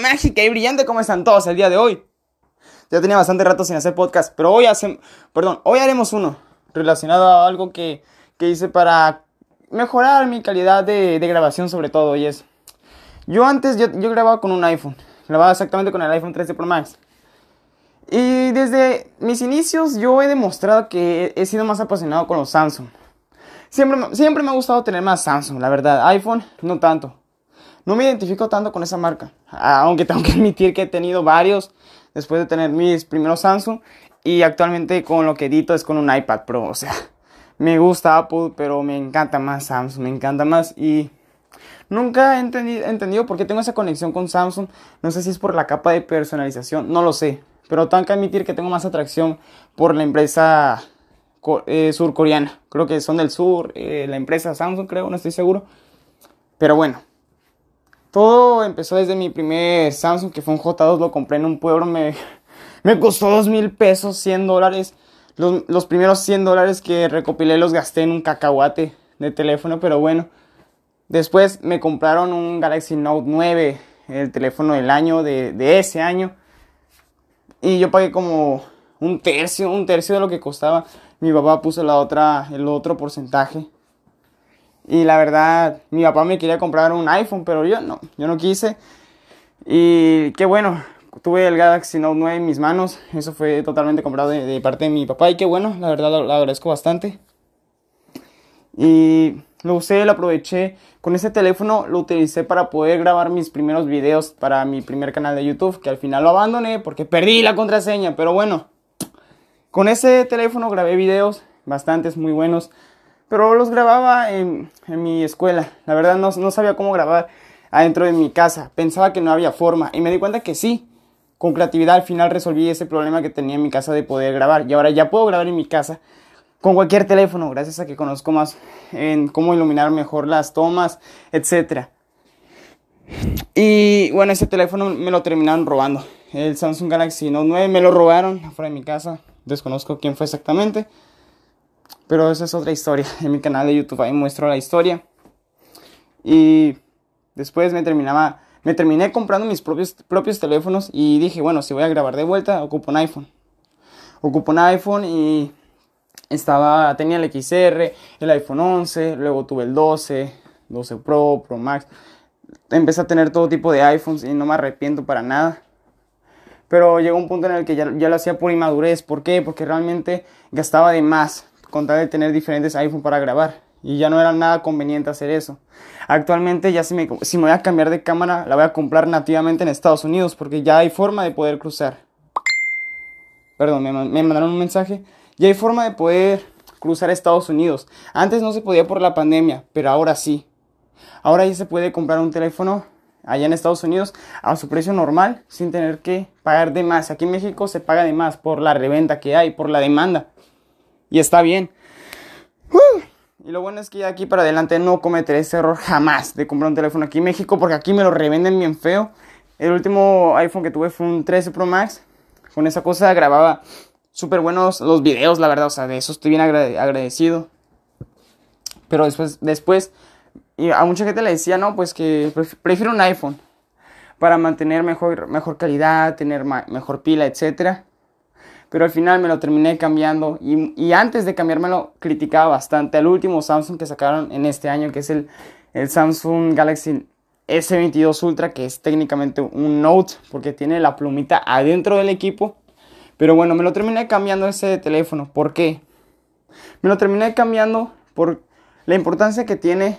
mágica y brillante, ¿cómo están todos el día de hoy? Ya tenía bastante rato sin hacer podcast, pero hoy hacemos, perdón, hoy haremos uno relacionado a algo que, que hice para mejorar mi calidad de, grabación sobre todo y es, yo antes yo grababa con un iPhone, grababa exactamente con el iPhone 13 Pro Max. Y desde mis inicios yo he demostrado que he sido más apasionado con los Samsung. Siempre, siempre me ha gustado tener más Samsung, la verdad. iPhone, no tanto. No me identifico tanto con esa marca. Aunque tengo que admitir que he tenido varios después de tener mis primeros Samsung. Y actualmente con lo que edito es con un iPad Pro. O sea, me gusta Apple, pero me encanta más Samsung. Me encanta más. Y nunca he entendido, por qué tengo esa conexión con Samsung. No sé si es por la capa de personalización. No lo sé. Pero tengo que admitir que tengo más atracción por la empresa eh, surcoreana. Creo que son del sur, eh, la empresa Samsung, creo, no estoy seguro. Pero bueno, todo empezó desde mi primer Samsung, que fue un J2, lo compré en un pueblo, me, me costó dos mil pesos, 100 dólares. Los, los, primeros 100 dólares que recopilé los gasté en un cacahuate de teléfono, pero bueno. Después me compraron un Galaxy Note 9, el teléfono del año, de, de ese año. Y yo pagué como un tercio, un tercio de lo que costaba. Mi papá puso la otra, el otro porcentaje. Y la verdad, mi papá me quería comprar un iPhone, pero yo no, yo no quise. Y qué bueno, tuve el Galaxy Note 9 en mis manos. Eso fue totalmente comprado de, parte de mi papá. Y qué bueno, la verdad lo, lo, agradezco bastante. Y lo usé, lo aproveché. Con ese teléfono lo utilicé para poder grabar mis primeros videos para mi primer canal de YouTube. Que al final lo abandoné porque perdí la contraseña. Pero bueno, con ese teléfono grabé videos, bastantes, muy buenos, pero los grababa en, mi escuela. La verdad no, no, sabía cómo grabar adentro de mi casa. Pensaba que no había forma y me di cuenta que sí. Con creatividad al final resolví ese problema que tenía en mi casa de poder grabar. Y ahora ya puedo grabar en mi casa con cualquier teléfono, gracias a que conozco más en cómo iluminar mejor las tomas, etc. Y bueno, ese teléfono me lo terminaron robando. El Samsung Galaxy Note 9 me lo robaron afuera de mi casa desconozco quién fue exactamente, pero esa es otra historia. En mi canal de YouTube ahí muestro la historia. Y después me terminaba, me terminé comprando mis propios, propios teléfonos y dije, bueno, si voy a grabar de vuelta, ocupo un iPhone. Ocupo un iPhone y estaba, tenía el XR, el iPhone 11, luego tuve el 12, 12 Pro, Pro Max. Empecé a tener todo tipo de iPhones y no me arrepiento para nada. Pero llegó un punto en el que ya, ya lo hacía por inmadurez. ¿Por qué? Porque realmente gastaba de más con tal de tener diferentes iPhone para grabar. Y ya no era nada conveniente hacer eso. Actualmente ya si me, si me voy a cambiar de cámara, la voy a comprar nativamente en Estados Unidos. Porque ya hay forma de poder cruzar. Perdón, me, me mandaron un mensaje. Ya hay forma de poder cruzar Estados Unidos. Antes no se podía por la pandemia, pero ahora sí. Ahora ya se puede comprar un teléfono allá en Estados Unidos a su precio normal sin tener que pagar de más. Aquí en México se paga de más por la reventa que hay, por la demanda. Y está bien. Y lo bueno es que ya aquí para adelante no cometeré ese error jamás de comprar un teléfono aquí en México porque aquí me lo revenden bien feo. El último iPhone que tuve fue un 13 Pro Max. Con esa cosa grababa súper buenos los videos, la verdad. O sea, de eso estoy bien agradecido. Pero después, después a mucha gente le decía, no, pues que prefiero un iPhone para mantener mejor, mejor calidad, tener mejor pila, etc. Pero al final me lo terminé cambiando y, antes de cambiármelo criticaba bastante al último Samsung que sacaron en este año, que es el, el Samsung Galaxy S22 Ultra, que es técnicamente un Note porque tiene la plumita adentro del equipo. Pero bueno, me lo terminé cambiando ese teléfono. ¿Por qué? Me lo terminé cambiando por la importancia que tiene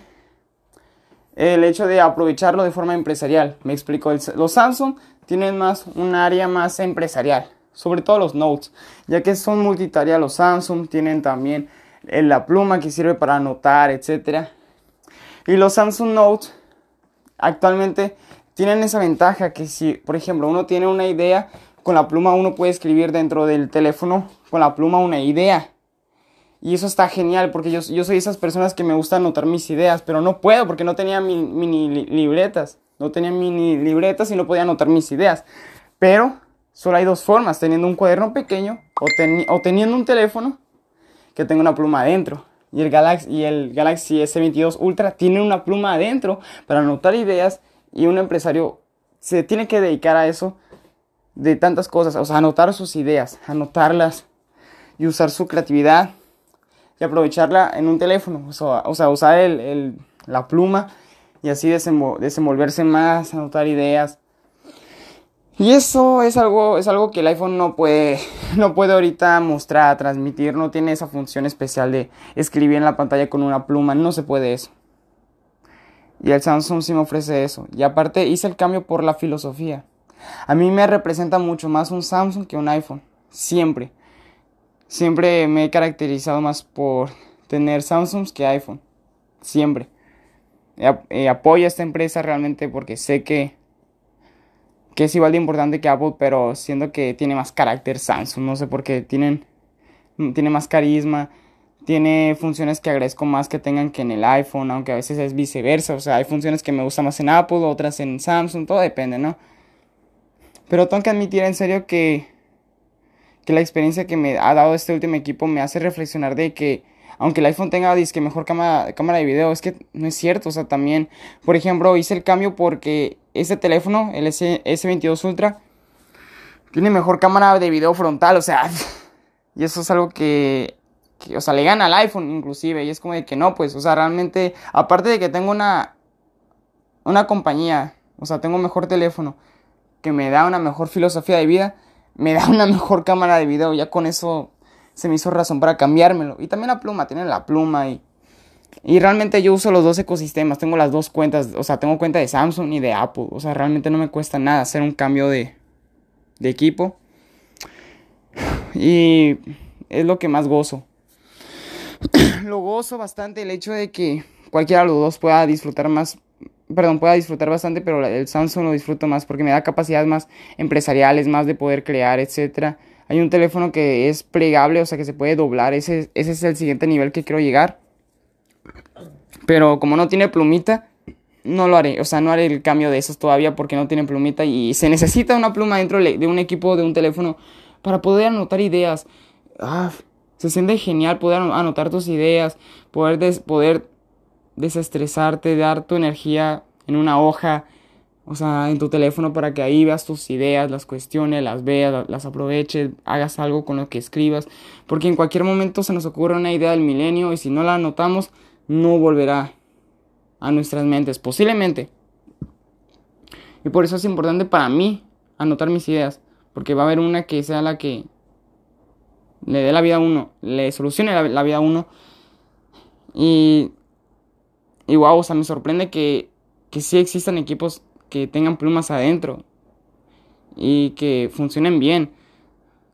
el hecho de aprovecharlo de forma empresarial. Me explico, los Samsung tienen más un área más empresarial, sobre todo los Notes, ya que son multitarea los Samsung, tienen también la pluma que sirve para anotar, etc. Y los Samsung Notes actualmente tienen esa ventaja que si, por ejemplo, uno tiene una idea, con la pluma uno puede escribir dentro del teléfono con la pluma una idea y eso está genial porque yo, yo soy esas personas que me gusta anotar mis ideas, pero no puedo porque no tenía mini, mini libretas. No tenía mini libretas y no podía anotar mis ideas. Pero solo hay dos formas, teniendo un cuaderno pequeño o, teni o teniendo un teléfono que tenga una pluma adentro. Y el, Galaxy, y el Galaxy S22 Ultra tiene una pluma adentro para anotar ideas y un empresario se tiene que dedicar a eso de tantas cosas, o sea, anotar sus ideas, anotarlas y usar su creatividad y aprovecharla en un teléfono, o sea, usar el, la pluma y así desenvolverse más, anotar ideas. Y eso es algo, es algo que el iPhone no puede, no puede ahorita mostrar, transmitir, no tiene esa función especial de escribir en la pantalla con una pluma, no se puede eso. Y el Samsung sí me ofrece eso. Y aparte hice el cambio por la filosofía. A mí me representa mucho más un Samsung que un iPhone. Siempre. Siempre me he caracterizado más por tener Samsung que iPhone. Siempre. Apoyo a esta empresa realmente porque sé que, que es igual de importante que Apple, pero siento que tiene más carácter Samsung. No sé por qué. Tienen, tiene más carisma. Tiene funciones que agradezco más que tengan que en el iPhone, aunque a veces es viceversa. O sea, hay funciones que me gustan más en Apple, otras en Samsung, todo depende, ¿no? Pero tengo que admitir en serio que, que la experiencia que me ha dado este último equipo me hace reflexionar de que aunque el iPhone tenga disque mejor cámara, cámara de video, es que no es cierto. O sea, también, por ejemplo, hice el cambio porque este teléfono, el S, S22 Ultra, tiene mejor cámara de video frontal. O sea, y eso es algo que, que, o sea, le gana al iPhone inclusive. Y es como de que no, pues, o sea, realmente, aparte de que tengo una, una compañía, o sea, tengo un mejor teléfono que me da una mejor filosofía de vida, me da una mejor cámara de video. Ya con eso se me hizo razón para cambiármelo. Y también la pluma, tiene la pluma y... Y realmente yo uso los dos ecosistemas, tengo las dos cuentas, o sea, tengo cuenta de Samsung y de Apple, o sea, realmente no me cuesta nada hacer un cambio de, de equipo. Y es lo que más gozo. lo gozo bastante el hecho de que cualquiera de los dos pueda disfrutar más perdón, pueda disfrutar bastante, pero el Samsung lo disfruto más porque me da capacidades más empresariales, más de poder crear, etcétera. Hay un teléfono que es plegable, o sea que se puede doblar, ese, ese es el siguiente nivel que quiero llegar. Pero como no tiene plumita, no lo haré, o sea, no haré el cambio de esos todavía porque no tiene plumita y se necesita una pluma dentro de un equipo, de un teléfono, para poder anotar ideas. Ah, se siente genial poder anotar tus ideas, poder, poder desestresarte, dar tu energía en una hoja, o sea, en tu teléfono para que ahí veas tus ideas, las cuestiones, las veas, las aproveches, hagas algo con lo que escribas, porque en cualquier momento se nos ocurre una idea del milenio y si no la anotamos, no volverá a nuestras mentes, posiblemente. Y por eso es importante para mí anotar mis ideas, porque va a haber una que sea la que le dé la vida a uno, le solucione la, vida a uno. Y y wow, o sea, me sorprende que, que sí existan equipos que tengan plumas adentro y que funcionen bien.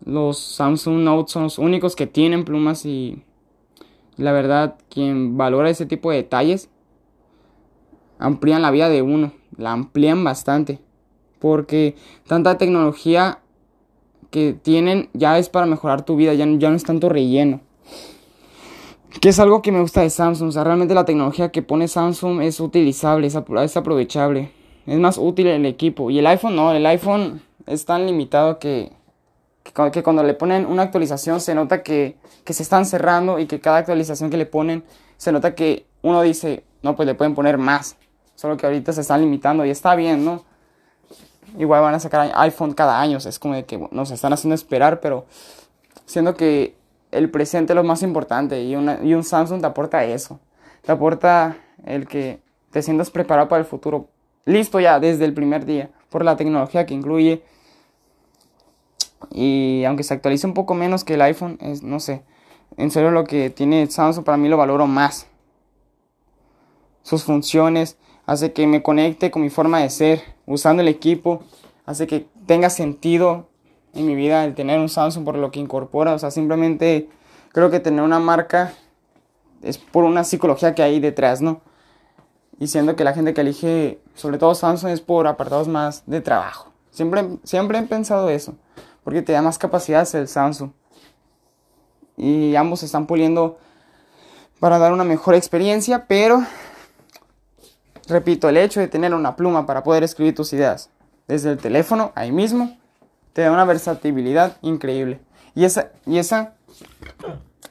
Los Samsung Note son los únicos que tienen plumas y la verdad, quien valora ese tipo de detalles amplían la vida de uno, la amplían bastante. Porque tanta tecnología que tienen ya es para mejorar tu vida, ya, no es tanto relleno. Que es algo que me gusta de Samsung. O sea, realmente la tecnología que pone Samsung es utilizable, es, aprovechable. Es más útil el equipo. Y el iPhone no, el iPhone es tan limitado que, que, cuando le ponen una actualización se nota que, que se están cerrando y que cada actualización que le ponen se nota que uno dice, no, pues le pueden poner más. Solo que ahorita se están limitando y está bien, ¿no? Igual van a sacar iPhone cada año. Es como de que nos están haciendo esperar, pero siendo que el presente es lo más importante y, y un Samsung te aporta eso. Te aporta el que te sientas preparado para el futuro. Listo ya desde el primer día por la tecnología que incluye. Y aunque se actualice un poco menos que el iPhone, es, no sé. En serio lo que tiene Samsung para mí lo valoro más. Sus funciones hace que me conecte con mi forma de ser, usando el equipo, hace que tenga sentido en mi vida el tener un Samsung por lo que incorpora. O sea, simplemente creo que tener una marca es por una psicología que hay detrás, ¿no? Y siendo que la gente que elige, sobre todo Samsung, es por apartados más de trabajo. Siempre, siempre he pensado eso, porque te da más capacidades el Samsung. Y ambos se están puliendo para dar una mejor experiencia, pero, repito, el hecho de tener una pluma para poder escribir tus ideas desde el teléfono, ahí mismo, te da una versatilidad increíble. Y esa, y esa,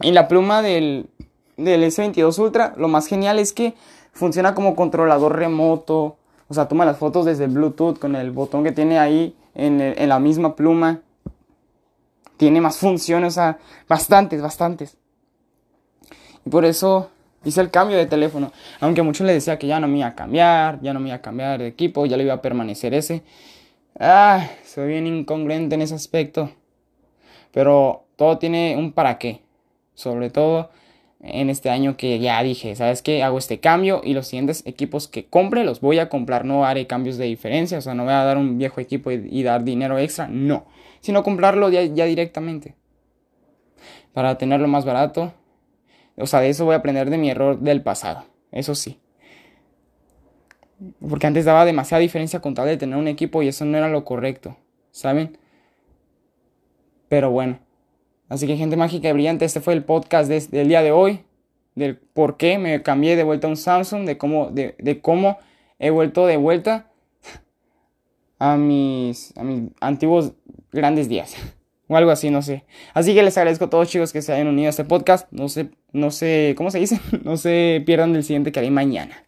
y la pluma del, del S22 Ultra, lo más genial es que funciona como controlador remoto, O sea, toma las fotos desde Bluetooth con el botón que tiene ahí en, en la misma pluma. Tiene más funciones, o sea, bastantes, bastantes. Y por eso hice el cambio de teléfono. Aunque muchos les decía que ya no me iba a cambiar, ya no me iba a cambiar de equipo, ya le iba a permanecer ese. Ah, soy bien incongruente en ese aspecto. Pero todo tiene un para qué. Sobre todo en este año que ya dije, ¿sabes qué? Hago este cambio y los siguientes equipos que compre los voy a comprar. No haré cambios de diferencia, o sea, no voy a dar un viejo equipo y, dar dinero extra, no. Sino comprarlo ya, ya directamente. Para tenerlo más barato. O sea, de eso voy a aprender de mi error del pasado. Eso sí. Porque antes daba demasiada diferencia con tal de tener un equipo y eso no era lo correcto. ¿Saben? Pero bueno. Así que gente mágica y brillante, este fue el podcast del día de hoy. Del por qué me cambié de vuelta a un Samsung. De cómo, de, de cómo he vuelto de vuelta a mis, a mis antiguos grandes días. O algo así, no sé. Así que les agradezco a todos chicos que se hayan unido a este podcast. No sé, no sé, ¿cómo se dice? No se pierdan del siguiente que haré mañana.